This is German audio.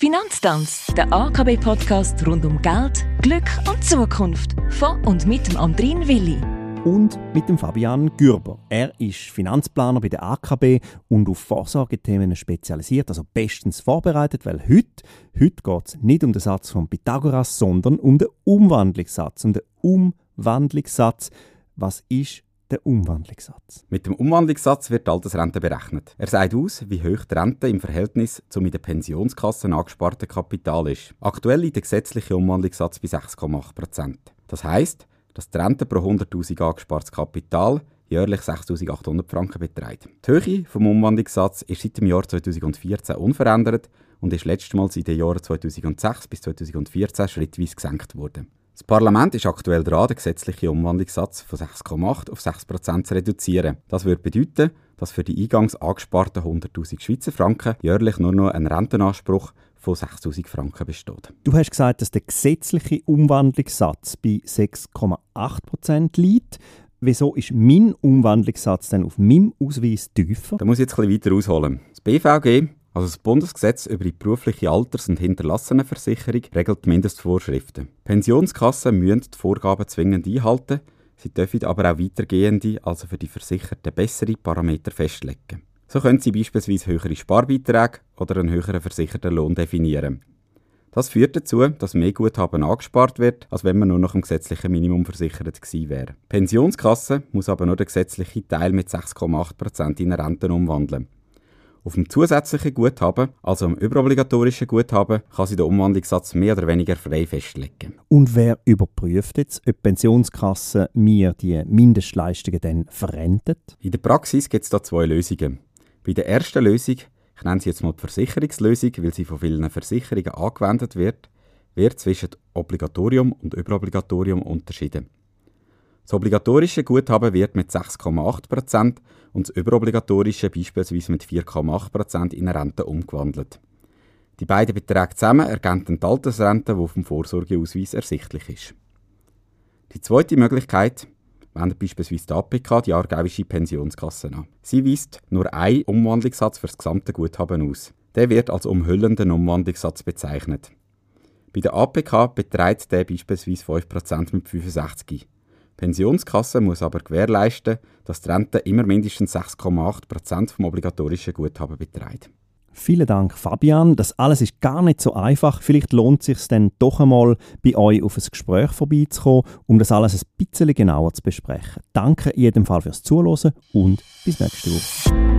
Finanztanz, der AKB-Podcast rund um Geld, Glück und Zukunft. Von und mit dem Andrin Willi. Und mit dem Fabian Gürber. Er ist Finanzplaner bei der AKB und auf Vorsorgethemen spezialisiert, also bestens vorbereitet, weil heute, heute geht es nicht um den Satz von Pythagoras, sondern um den Umwandlungssatz. Um den Umwandlungssatz. Was ist der Umwandlungssatz. Mit dem Umwandlungssatz wird die Altersrente berechnet. Er sagt aus, wie hoch die Rente im Verhältnis zum in der Pensionskasse angesparten Kapital ist. Aktuell liegt der gesetzliche Umwandlungssatz bei 6,8% Das heisst, dass die Rente pro 100.000 angespartes Kapital jährlich 6.800 Franken beträgt. Die Höhe des Umwandlungssatz ist seit dem Jahr 2014 unverändert und ist letztmals in den Jahren 2006 bis 2014 schrittweise gesenkt worden. Das Parlament ist aktuell dran, den gesetzlichen Umwandlungssatz von 6,8 auf 6 Prozent zu reduzieren. Das würde bedeuten, dass für die eingangs angesparten 100.000 Schweizer Franken jährlich nur noch ein Rentenanspruch von 6.000 Franken besteht. Du hast gesagt, dass der gesetzliche Umwandlungssatz bei 6,8 Prozent liegt. Wieso ist mein Umwandlungssatz dann auf meinem Ausweis tiefer? Da muss ich jetzt ein bisschen weiter ausholen. Das BVG also das Bundesgesetz über die berufliche Alters- und Hinterlassenenversicherung regelt Mindestvorschriften. Pensionskassen müssen die Vorgaben zwingend einhalten, sie dürfen aber auch weitergehende, also für die Versicherten bessere Parameter festlegen. So können sie beispielsweise höhere Sparbeiträge oder einen höheren versicherten Lohn definieren. Das führt dazu, dass mehr Guthaben angespart wird, als wenn man nur noch im gesetzlichen Minimum versichert gewesen wäre. Die Pensionskasse muss aber nur den gesetzlichen Teil mit 6,8% in Renten umwandeln. Auf dem zusätzlichen Guthaben, also dem überobligatorischen Guthaben, kann sie den Umwandlungssatz mehr oder weniger frei festlegen. Und wer überprüft jetzt, ob die Pensionskasse mir die Mindestleistungen dann verrentet? In der Praxis gibt es da zwei Lösungen. Bei der ersten Lösung, ich nenne sie jetzt mal die Versicherungslösung, weil sie von vielen Versicherungen angewendet wird, wird zwischen Obligatorium und Überobligatorium unterschieden. Das obligatorische Guthaben wird mit 6,8% und das überobligatorische beispielsweise mit 4,8% in eine Rente umgewandelt. Die beiden Beträge zusammen ergänzen die Altersrente, die dem Vorsorgeausweis ersichtlich ist. Die zweite Möglichkeit wendet beispielsweise die APK, die Aargauische Pensionskasse, an. Sie weist nur einen Umwandlungssatz für das gesamte Guthaben aus. Der wird als umhüllenden Umwandlungssatz bezeichnet. Bei der APK beträgt der beispielsweise 5% mit 65. Pensionskasse muss aber gewährleisten, dass die Rente immer mindestens 6,8% vom obligatorischen Guthaben beträgt. Vielen Dank, Fabian. Das alles ist gar nicht so einfach. Vielleicht lohnt es sich dann doch einmal, bei euch auf ein Gespräch vorbeizukommen, um das alles ein bisschen genauer zu besprechen. Danke in jedem Fall fürs Zuhören und bis nächste Woche.